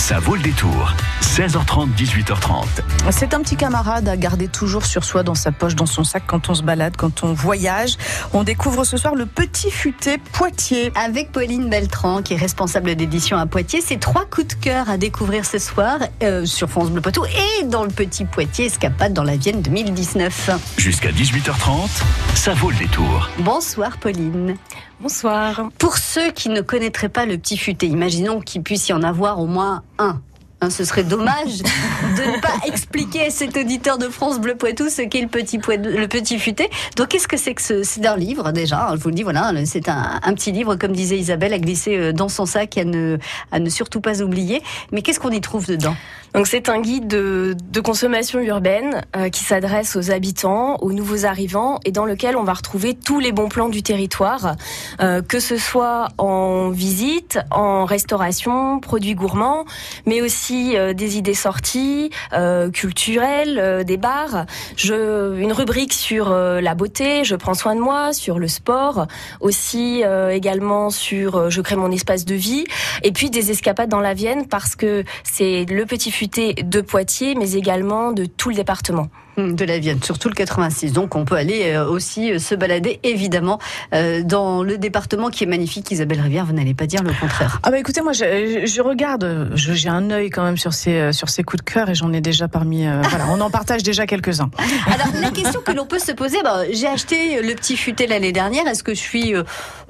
Ça vaut le détour. 16h30, 18h30. C'est un petit camarade à garder toujours sur soi, dans sa poche, dans son sac, quand on se balade, quand on voyage. On découvre ce soir le petit futé Poitiers. Avec Pauline Beltran, qui est responsable d'édition à Poitiers. C'est trois coups de cœur à découvrir ce soir euh, sur France Bleu Poitou et dans le petit Poitiers Escapade dans la Vienne 2019. Jusqu'à 18h30, ça vaut le détour. Bonsoir Pauline. Bonsoir. Pour ceux qui ne connaîtraient pas le petit futé, imaginons qu'il puisse y en avoir au moins un. Hein, ce serait dommage de ne pas expliquer à cet auditeur de France Bleu Poitou ce qu'est le petit, petit futé. Donc, qu'est-ce que c'est que ce C'est un livre déjà? Je vous le dis, voilà, c'est un, petit livre, comme disait Isabelle, à glisser euh, dans son sac ne, à ne surtout pas oublier. Mais qu'est-ce qu'on y trouve dedans? Donc c'est un guide de, de consommation urbaine euh, qui s'adresse aux habitants, aux nouveaux arrivants et dans lequel on va retrouver tous les bons plans du territoire, euh, que ce soit en visite, en restauration, produits gourmands, mais aussi euh, des idées sorties euh, culturelles, euh, des bars. Je, une rubrique sur la beauté, je prends soin de moi, sur le sport, aussi également sur je crée mon espace de vie, et puis des escapades dans la Vienne parce que c'est le petit de Poitiers, mais également de tout le département. Hum, de la Vienne, surtout le 86. Donc on peut aller euh, aussi euh, se balader évidemment euh, dans le département qui est magnifique. Isabelle Rivière, vous n'allez pas dire le contraire. Ah bah écoutez, moi je, je regarde, j'ai un œil quand même sur ces sur ces coups de cœur et j'en ai déjà parmi. voilà, on en partage déjà quelques uns. Alors la question que l'on peut se poser, bah, j'ai acheté le petit futé l'année dernière. Est-ce que je suis,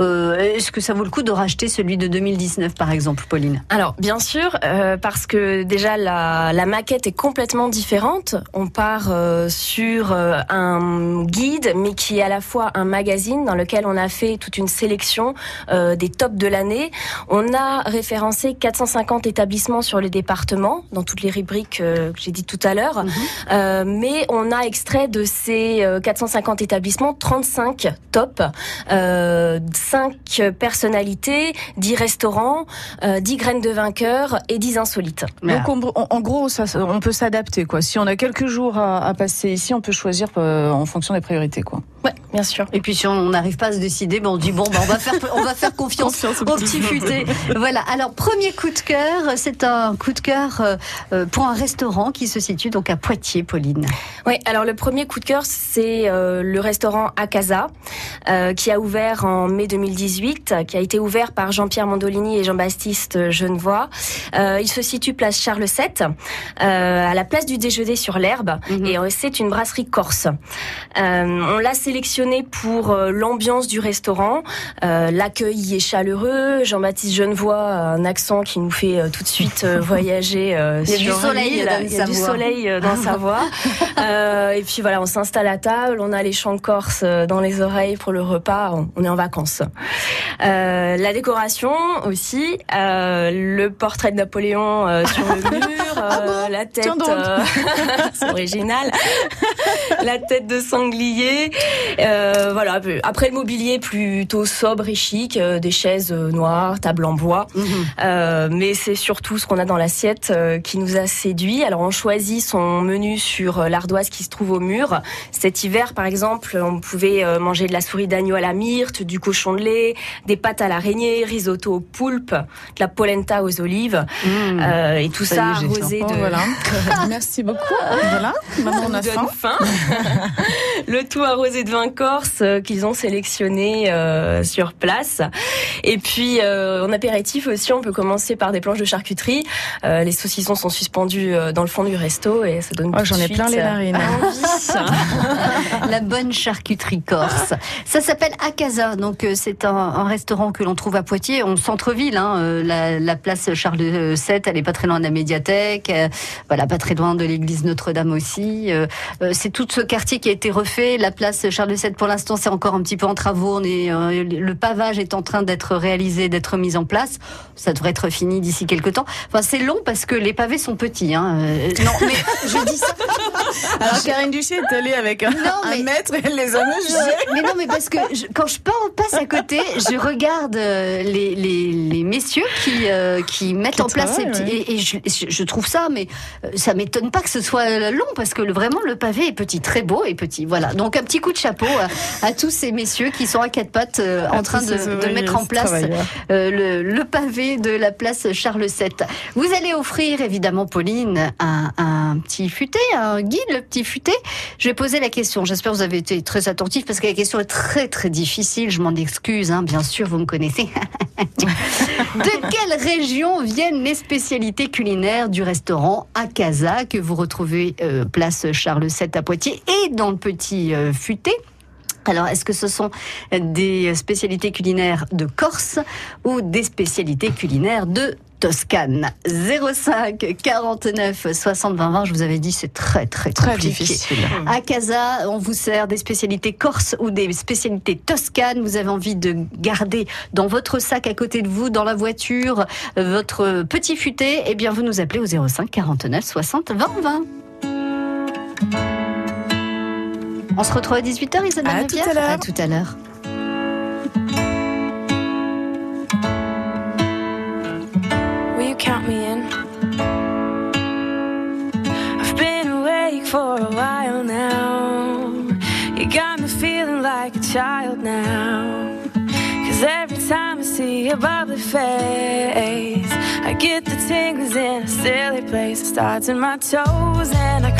est-ce que ça vaut le coup de racheter celui de 2019 par exemple, Pauline? Alors bien sûr, parce que déjà la, la maquette est complètement différente. On part sur euh, un guide, mais qui est à la fois un magazine dans lequel on a fait toute une sélection euh, des tops de l'année. On a référencé 450 établissements sur le département, dans toutes les rubriques euh, que j'ai dit tout à l'heure. Mhm. mais on a extrait de ces 450 établissements 35 tops, 5 personnalités, 10 restaurants, 10 graines de vainqueurs et 10 insolites. Donc en gros, ça, on peut s'adapter. quoi. Si on a quelques jours à, à passer ici, on peut choisir euh, en fonction des priorités, quoi. Ouais, bien sûr. Et puis si on n'arrive pas à se décider, ben on dit bon, ben on va faire, on va faire confiance, au petit futé. voilà. Alors premier coup de cœur, c'est un coup de cœur euh, euh, pour un restaurant qui se situe donc à Poitiers, Pauline. Oui. Alors le premier coup de cœur, c'est le restaurant Acaza, qui a ouvert en mai 2018, qui a été ouvert par Jean-Pierre Mandolini et Jean-Baptiste Genevois. il se situe place Charles VII, à la place du déjeuner sur l'herbe, mhm. et c'est une brasserie corse. on l'a sélectionné pour euh, l'ambiance du restaurant. Euh, l'accueil est chaleureux. Jean-Baptiste Genevois a un accent qui nous fait euh, tout de suite voyager. il y a du soleil, il y a du soleil dans sa voix. et puis voilà, on s'installe à table, on a les chants corse dans les oreilles pour le repas. On est en vacances. la décoration aussi, le portrait de Napoléon sur le mur, ah la tête, c'est original, la tête de sanglier, euh, voilà. Après le mobilier plutôt sobre et chic, euh, des chaises euh, noires, table en bois. Mhm. mais c'est surtout ce qu'on a dans l'assiette qui nous a séduit. Alors on choisit son menu sur l'ardoise qui se trouve au mur. Cet hiver, par exemple, on pouvait manger de la souris d'agneau à la myrte, du cochon de lait, des pâtes à l'araignée, risotto au poulpe, de la polenta aux olives, mhm. et tout ça, arrosé de. Oh, voilà. Merci beaucoup. Voilà. Maintenant on a faim. le tout arrosé de vin corse euh, qu'ils ont sélectionné euh, sur place. Et puis euh, en apéritif aussi, on peut commencer par des planches de charcuterie. les saucissons sont suspendus dans le fond du resto et ça donne. Oh, J'en ai plein les narines. La bonne charcuterie corse. Ça s'appelle Acaza. Donc c'est un, restaurant que l'on trouve à Poitiers, en centre-ville. Hein, la, place Charles VII, elle est pas très loin de la médiathèque. voilà, pas très loin de l'église Notre-Dame aussi. c'est tout ce quartier qui a été refait. La place Charles Pour l'instant, c'est encore un petit peu en travaux. On est, euh, le pavage est en train d'être réalisé, d'être mis en place. Ça devrait être fini d'ici quelques temps. Enfin, c'est long parce que les pavés sont petits. Hein. Euh, non, mais je dis ça. Alors Karine Duché est allée avec un, non, maître et elle les a mesurés. Mais non, mais parce que quand je passe à côté, je regarde euh, les, les, les messieurs qui, qui mettent en place ces petits. Et, je, trouve ça, mais ça m'étonne pas que ce soit long parce que vraiment le pavé est petit, très beau et petit. Voilà, donc un petit coup de chapeau à, tous ces messieurs qui sont à quatre pattes euh, en train de, mettre en place euh, le, pavé de la place Charles VII. Vous allez offrir évidemment, Pauline, un, petit futé, un guide, le petit futé. Je vais poser la question. J'espère que vous avez été très attentif parce que la question est très très difficile. Je m'en excuse, hein, bien sûr, vous me connaissez. de quelle région viennent les spécialités culinaires du restaurant Akaza que vous retrouvez euh, place Charles VII à Poitiers et dans le petit euh, futé? Alors, est-ce que ce sont des spécialités culinaires de Corse ou des spécialités culinaires de Toscane? 05 49 60 20 20. Je vous avais dit, c'est très, très, très difficile. À Casa, on vous sert des spécialités corse ou des spécialités toscanes. Vous avez envie de garder dans votre sac à côté de vous, dans la voiture, votre petit futé? Eh bien, vous nous appelez au 05 49 60 20 20. On se retrouve à 18h, Isabelle À tout à l'heure. À tout à l'heure. count me in? I've been awake for a while now. You got me feeling like a child now. Cause every time I see your bubbly face, I get the tingles in a silly place. It starts in my toes and I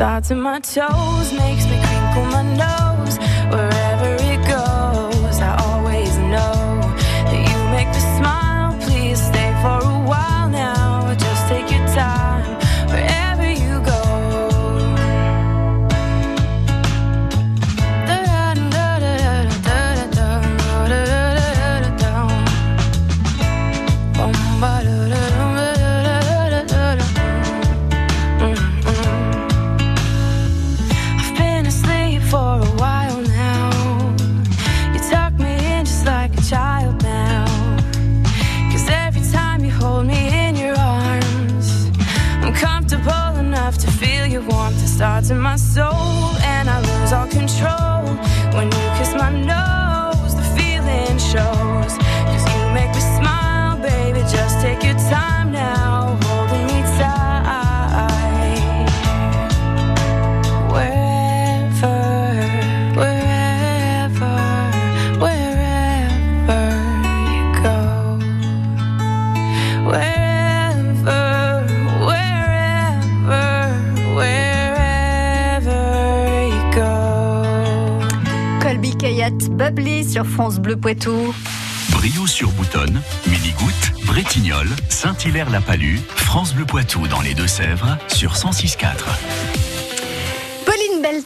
starts in my toes, makes me crinkle my nose. Wherever Kayat, Bubbly sur France Bleu Poitou. Brio sur Boutonne, Mini-Goutte, Bretignolles, Saint-Hilaire-la-Palue, France Bleu Poitou dans les Deux-Sèvres sur 106.4.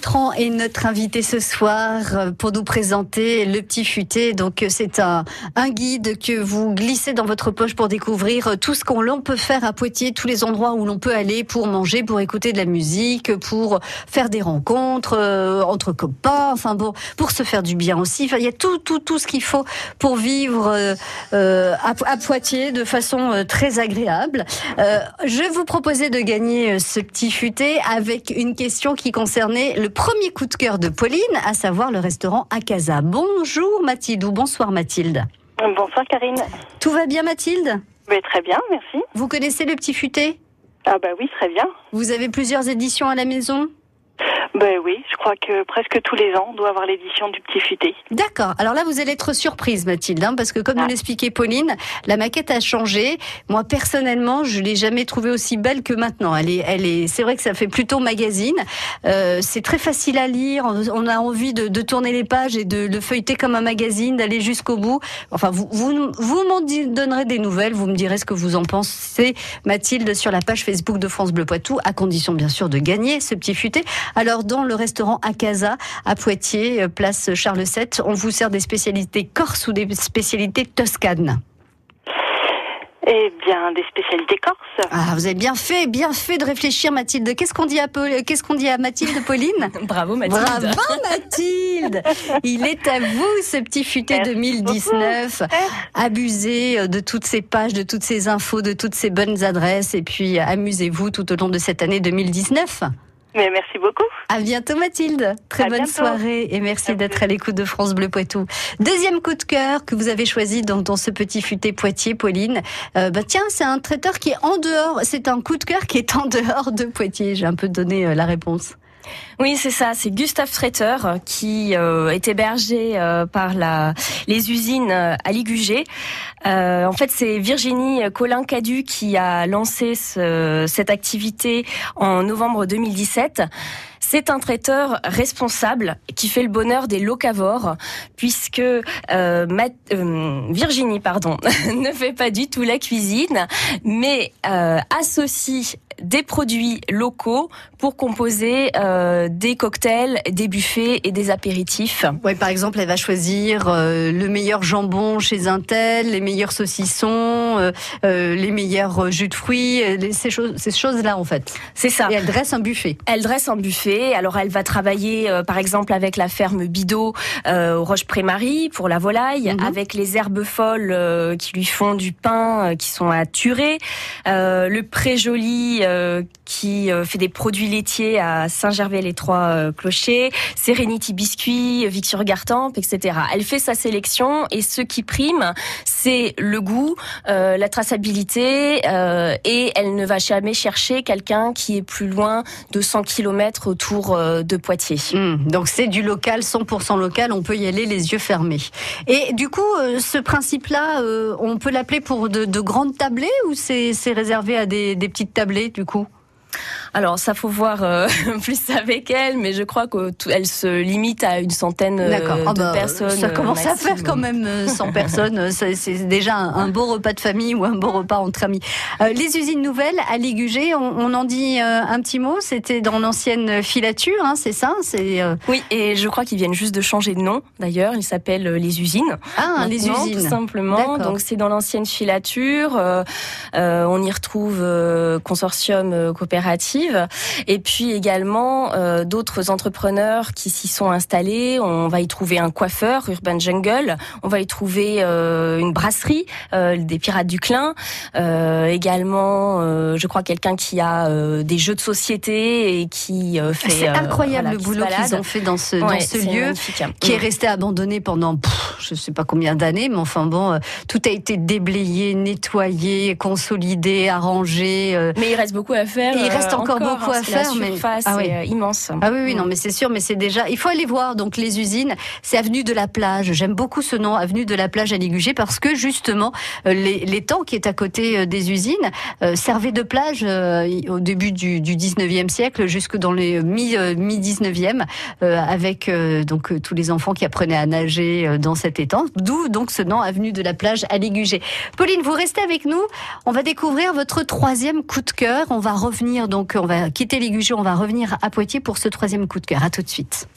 Beltran est notre invitée ce soir euh, pour nous présenter le petit futé. Donc euh, c'est un, guide que vous glissez dans votre poche pour découvrir euh, tout ce qu'on l'on peut faire à Poitiers, tous les endroits où l'on peut aller pour manger, pour écouter de la musique, pour faire des rencontres entre copains, enfin bon, pour se faire du bien aussi. Enfin, il y a tout, tout, tout ce qu'il faut pour vivre à, Poitiers de façon très agréable. Je vous proposer de gagner ce petit futé avec une question qui concernait le premier coup de cœur de Pauline, à savoir le restaurant Akaza. Bonjour Mathilde ou bonsoir Mathilde. Bonsoir Karine. Tout va bien Mathilde Mais très bien, merci. Vous connaissez le petit futé? Ah bah oui, très bien. Vous avez plusieurs éditions à la maison? Ben oui, je crois que presque tous les ans, on doit avoir l'édition du Petit Futé. D'accord. Alors là, vous allez être surprise, Mathilde, hein, parce que comme nous Ah. l'expliquait Pauline, la maquette a changé. Moi, personnellement, je l'ai jamais trouvée aussi belle que maintenant. Elle est, elle est. C'est vrai que ça fait plutôt magazine. Euh, c'est très facile à lire. On a envie de, de tourner les pages et de le feuilleter comme un magazine, d'aller jusqu'au bout. Enfin, vous, vous, vous m'en donnerez des nouvelles. Vous me direz ce que vous en pensez, Mathilde, sur la page Facebook de France Bleu Poitou, à condition bien sûr de gagner ce petit futé. Alors, dans le restaurant Acaza, à Poitiers, euh, place Charles VII, on vous sert des spécialités corses ou des spécialités toscanes. Eh bien, des spécialités corses. Ah, vous avez bien fait, bien fait de réfléchir, Mathilde. Qu'est-ce qu'on dit à, Paul- qu'est-ce qu'on dit à Mathilde, Pauline Bravo Mathilde. Bravo Mathilde Il est à vous ce petit futé Merci 2019. Abusez euh, de toutes ces pages, de toutes ces infos, de toutes ces bonnes adresses et puis amusez-vous tout au long de cette année 2019. Mais merci beaucoup. À bientôt Mathilde. Très À bonne bientôt. soirée et merci d'être à l'écoute de France Bleu Poitou. Deuxième coup de cœur que vous avez choisi dans, dans ce petit futé Poitiers, Pauline. Euh, bah tiens, c'est un traiteur qui est en dehors. C'est un coup de cœur qui est en dehors de Poitiers. J'ai un peu donné euh, la réponse. Oui, c'est ça. C'est Gustave Traiteur euh, qui euh, est hébergé euh, par la, les usines euh, à Ligugé. Euh, en fait, c'est Virginie Colin-Cadu qui a lancé ce- cette activité en novembre 2017. C'est un traiteur responsable qui fait le bonheur des locavores, puisque euh, euh, Virginie, pardon, ne fait pas du tout la cuisine, mais euh, associe des produits locaux pour composer euh, des cocktails, des buffets et des apéritifs. Ouais, par exemple, elle va choisir euh, le meilleur jambon chez un tel, les meilleurs saucissons, euh, les meilleurs jus de fruits, les- ces choses, ces choses-là en fait. C'est ça. Et elle dresse un buffet. Elle dresse un buffet. Alors elle va travailler, par exemple, avec la ferme Bidot au Roche-Prémarie pour la volaille, Mhm. avec les herbes folles qui lui font du pain, qui sont à Turer, euh, le Pré-Joli euh, qui euh, fait des produits laitiers à Saint-Gervais-les-Trois-Clochers, Serenity Biscuits, Victor Gartempe, etc. Elle fait sa sélection et ce qui prime, c'est le goût, euh, la traçabilité euh, et elle ne va jamais chercher quelqu'un qui est plus loin de 100 km autour euh, de Poitiers. Hum, donc c'est du local, 100% local, on peut y aller les yeux fermés. Et du coup, euh, ce principe-là, euh, on peut l'appeler pour de, de grandes tablées ou c'est réservé à des, des petites tablées du coup? Alors ça faut voir euh, plus avec elle, mais je crois qu'elle se limite à une centaine euh, de Ah bah, personnes. Ça commence euh, à faire quand même euh, 100 personnes. C'est déjà un, un beau repas de famille ou un beau repas entre amis. Euh, les usines nouvelles à Ligugé, on, on en dit un petit mot. C'était dans l'ancienne filature, hein, c'est ça? C'est Oui, et je crois qu'ils viennent juste de changer de nom. D'ailleurs, ils s'appellent les usines. ah les usines. tout simplement. Donc c'est dans l'ancienne filature. on y retrouve consortium euh, et puis également euh, d'autres entrepreneurs qui s'y sont installés. On va y trouver un coiffeur, Urban Jungle. On va y trouver euh, une brasserie, euh, des Pirates du Clin. Également, je crois quelqu'un qui a des jeux de société et qui euh, fait. C'est incroyable voilà, le boulot qu'ils ont fait dans ce, dans lieu. magnifique. qui est resté abandonné pendant pff, je sais pas combien d'années, mais enfin bon, tout a été déblayé, nettoyé, consolidé, arrangé. Mais il reste beaucoup à faire. Il reste euh, encore beaucoup hein, à parce que la faire, mais- surface Ah oui. est euh, immense. Ah oui, oui, non, mais c'est sûr, mais c'est déjà. Il faut aller voir donc les usines. C'est avenue de la plage. J'aime beaucoup ce nom, avenue de la plage à Ligugé, parce que justement euh, les, l'étang qui est à côté euh, des usines euh, servait de plage euh, au début du, du 19e siècle jusque dans les mi euh, mi 19e, euh, avec euh, donc euh, tous les enfants qui apprenaient à nager euh, dans cet étang. D'où donc ce nom avenue de la plage à Ligugé. Pauline, vous restez avec nous. On va découvrir votre troisième coup de cœur. On va revenir donc, on va quitter Ligugé, on va revenir à Poitiers pour ce troisième coup de cœur. À tout de suite.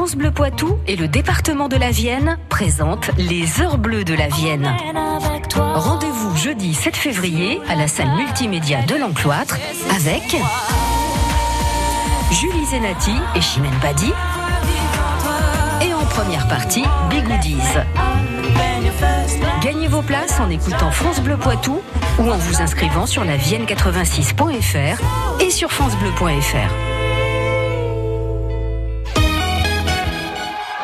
France Bleu Poitou et le département de la Vienne présentent les Heures Bleues de la Vienne. Rendez-vous jeudi 7 février à la salle multimédia de l'Encloître avec Julie Zenati et Chimène Badi. Et en première partie, Bigoodies. Gagnez vos places en écoutant France Bleu Poitou ou en vous inscrivant sur la vienne86.fr et sur francebleu.fr.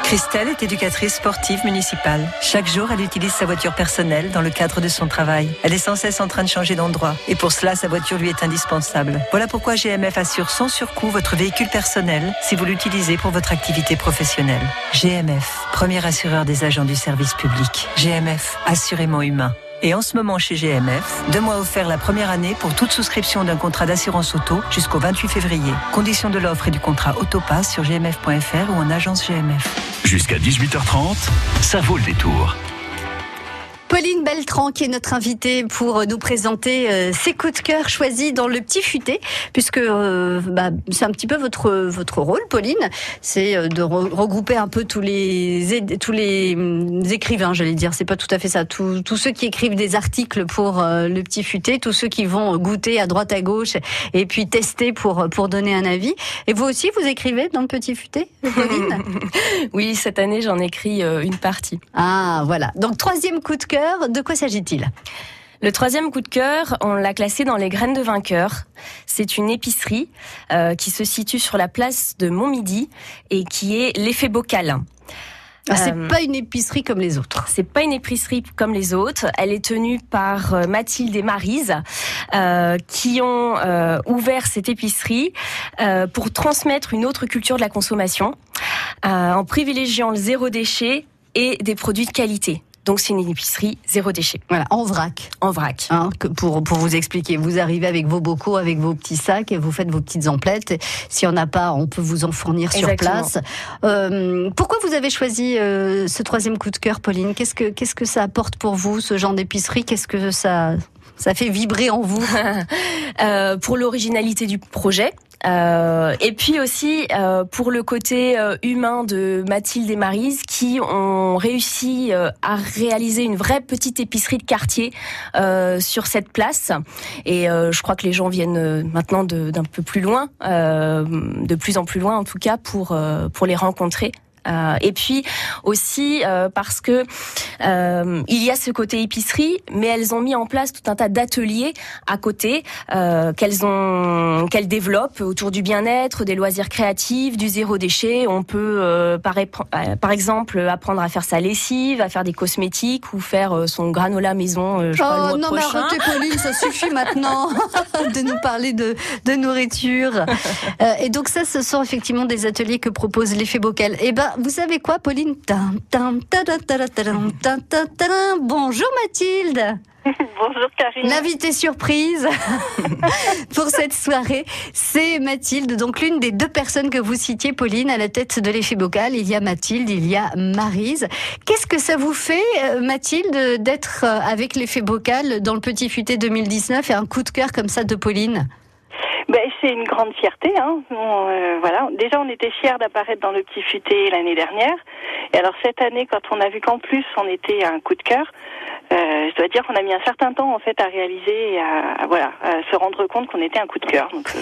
Christelle est éducatrice sportive municipale. Chaque jour, elle utilise sa voiture personnelle dans le cadre de son travail. Elle est sans cesse en train de changer d'endroit et pour cela, sa voiture lui est indispensable. Voilà pourquoi GMF assure sans surcoût votre véhicule personnel si vous l'utilisez pour votre activité professionnelle. GMF, premier assureur des agents du service public. GMF, assurément humain. Et en ce moment chez GMF, deux mois offerts la première année pour toute souscription d'un contrat d'assurance auto jusqu'au 28 février. Conditions de l'offre et du contrat Autopass sur gmf.fr ou en agence GMF. Jusqu'à 18h30, ça vaut le détour. Pauline Beltran qui est notre invitée pour nous présenter euh, ses coups de cœur choisis dans le petit futé, puisque euh, bah, c'est un petit peu votre votre rôle, Pauline, c'est euh, de regrouper un peu tous les tous les hum, écrivains, j'allais dire, c'est pas tout à fait ça, tous, tous ceux qui écrivent des articles pour le petit futé, tous ceux qui vont goûter à droite à gauche et puis tester pour pour donner un avis. Et vous aussi, vous écrivez dans le petit futé, Pauline? Oui, cette année j'en écris une partie. Ah voilà, donc troisième coup de cœur de quoi s'agit-il? Le troisième coup de cœur, on l'a classé dans les graines de vainqueur. C'est une épicerie euh, qui se situe sur la place de Montmidi et qui est l'effet bocal. Ah, c'est euh, pas une épicerie comme les autres. C'est pas une épicerie comme les autres. Elle est tenue par euh, Mathilde et Marise, qui ont ouvert cette épicerie pour transmettre une autre culture de la consommation, en privilégiant le zéro déchet et des produits de qualité. Donc c'est une épicerie zéro déchet. Voilà, en vrac. En vrac. Hein, pour, pour vous expliquer, vous arrivez avec vos bocaux, avec vos petits sacs et vous faites vos petites emplettes. S'il n'y en a pas, on peut vous en fournir sur place. Euh, pourquoi vous avez choisi euh, ce troisième coup de cœur, Pauline? Qu'est-ce que qu'est-ce que ça apporte pour vous, ce genre d'épicerie? Qu'est-ce que ça ça fait vibrer en vous? Euh, Pour l'originalité du projet, et puis aussi euh, pour le côté euh, humain de Mathilde et Marise qui ont réussi euh, à réaliser une vraie petite épicerie de quartier sur cette place. Et je crois que les gens viennent maintenant d'un peu plus loin, de plus en plus loin en tout cas, pour pour les rencontrer. Euh, et puis aussi euh, parce que euh, il y a ce côté épicerie, mais elles ont mis en place tout un tas d'ateliers à côté qu'elles ont qu'elles développent autour du bien-être, des loisirs créatifs, du zéro déchet. On peut par, par exemple apprendre à faire sa lessive, à faire des cosmétiques ou faire son granola maison. Je oh non mais arrêtez Pauline, ça suffit maintenant de nous parler de, de nourriture. et donc ça, ce sont effectivement des ateliers que propose l'effet bocal. Eh ben vous savez quoi, Pauline Bonjour Mathilde. Bonjour Karine. L'invité surprise pour cette soirée, c'est Mathilde, donc l'une des deux personnes que vous citiez, Pauline, à la tête de l'effet bocal. Il y a Mathilde, il y a Marise. Qu'est-ce que ça vous fait, Mathilde, d'être avec l'effet bocal dans le Petit Futé 2019 et un coup de cœur comme ça de Pauline? C'est une grande fierté. Hein. Euh, voilà. Déjà, on était fiers d'apparaître dans le petit futé l'année dernière. Et alors cette année, quand on a vu qu'en plus on était un coup de cœur, euh, je dois dire qu'on a mis un certain temps en fait à réaliser et à, voilà se rendre compte qu'on était un coup de cœur. Donc euh,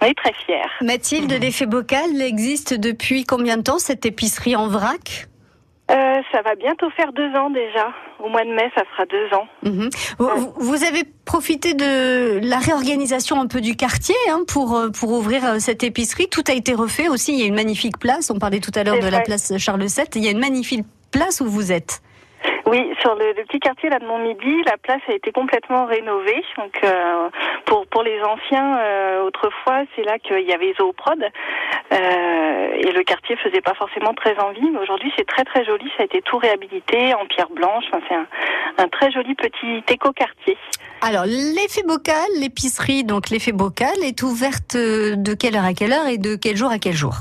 on est très fiers. Mathilde, l'effet bocal existe depuis combien de temps cette épicerie en vrac? Ça va bientôt faire deux ans déjà. Au mois de mai, ça fera deux ans. Mhm. Vous, avez profité de la réorganisation un peu du quartier hein, pour, euh, pour ouvrir euh, cette épicerie. Tout a été refait aussi. Il y a une magnifique place. On parlait tout à l'heure de la place Charles VII. Il y a une magnifique place où vous êtes. Oui, sur le, petit quartier là de Montmidi, la place a été complètement rénovée. Donc euh, pour pour les anciens, euh, autrefois, c'est là qu'il y avait Zooprod euh, et le quartier faisait pas forcément très envie. Mais aujourd'hui, c'est très très joli. Ça a été tout réhabilité en pierre blanche. Enfin, c'est un, un très joli petit éco-quartier. Alors l'effet bocal, l'épicerie, donc l'effet bocal est ouverte de quelle heure à quelle heure et de quel jour à quel jour?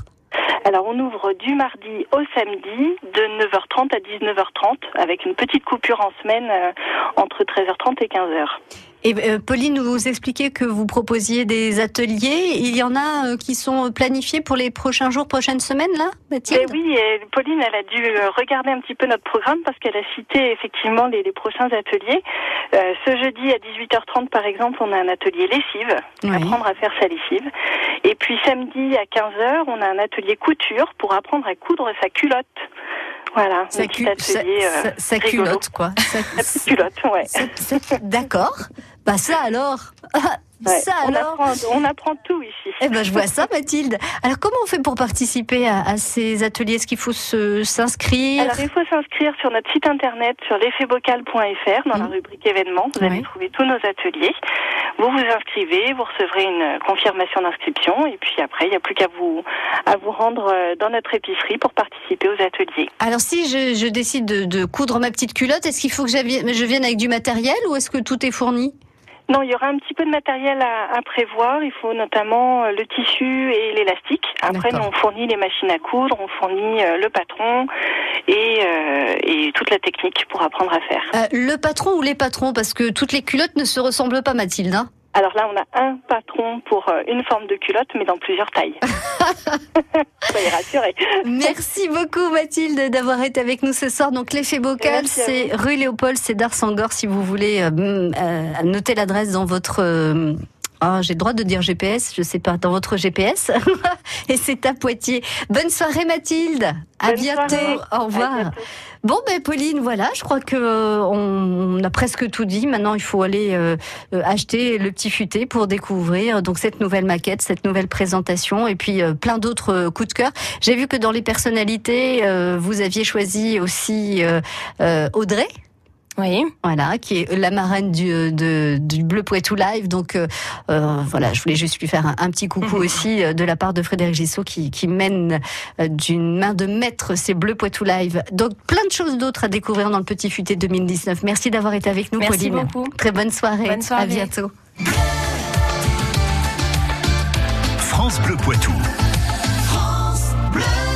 Alors on ouvre du mardi au samedi de 9h30 à 19h30 avec une petite coupure en semaine euh, entre 13h30 et 15h. Et euh, Pauline, vous expliquez que vous proposiez des ateliers. Il y en a euh, qui sont planifiés pour les prochains jours, prochaines semaines, là, Mathilde? Eh Oui, Pauline, elle a dû euh, regarder un petit peu notre programme parce qu'elle a cité effectivement les, prochains ateliers. ce jeudi à 18h30, par exemple, on a un atelier lessive, apprendre à faire sa lessive. Et puis samedi à 15h, on a un atelier couture pour apprendre à coudre sa culotte. Voilà, sa, sa, culotte, quoi. Sa, culotte, ouais. D'accord. Bah ça alors, Ça on, alors apprend, on apprend tout ici. Eh ben, je vois ça, Mathilde. Alors, comment on fait pour participer à, à ces ateliers? Est-ce qu'il faut s'inscrire? Alors, il faut s'inscrire sur notre site internet sur l'effetbocal.fr dans la rubrique événements. Vous allez Oui. trouver tous nos ateliers. Vous vous inscrivez, vous recevrez une confirmation d'inscription et puis après, il n'y a plus qu'à vous, à vous rendre euh, dans notre épicerie pour participer aux ateliers. Alors, si je, je décide de, de coudre ma petite culotte, est-ce qu'il faut que je vienne avec du matériel ou est-ce que tout est fourni? Non, il y aura un petit peu de matériel à, à prévoir. Il faut notamment euh, le tissu et l'élastique. Après, nous, on fournit les machines à coudre, on fournit euh, le patron et, euh, et toute la technique pour apprendre à faire. Euh, Le patron ou les patrons Parce que toutes les culottes ne se ressemblent pas, Mathilde. hein Alors là, on a un patron pour euh, une forme de culotte, mais dans plusieurs tailles. Soyez rassurés. Merci beaucoup Mathilde d'avoir été avec nous ce soir. Donc l'effet bocal, c'est rue Léopold, c'est d'Arsangor si vous voulez euh, euh, noter l'adresse dans votre... euh, ah, j'ai le droit de dire GPS, je sais pas, dans votre GPS. Et c'est à Poitiers. Bonne soirée Mathilde. À Bonne bientôt. soirée. Au À revoir. bientôt. Bon ben Pauline, voilà, je crois que euh, on, a presque tout dit. Maintenant, il faut aller euh, euh, acheter le petit futé pour découvrir donc cette nouvelle maquette, cette nouvelle présentation et puis plein d'autres coups de cœur. J'ai vu que dans les personnalités, vous aviez choisi aussi Audrey. Oui. Voilà, qui est la marraine du, euh, de, du Bleu Poitou Live. Donc euh, euh, voilà, je voulais juste lui faire un, un petit coucou aussi de la part de Frédéric Gissot qui, qui mène d'une main de maître ces Bleu Poitou Live. Donc plein de choses d'autres à découvrir dans le Petit Futé 2019. Merci d'avoir été avec nous, Merci Pauline. beaucoup. Très bonne soirée. Bonne soirée. À bientôt. France Bleu Poitou.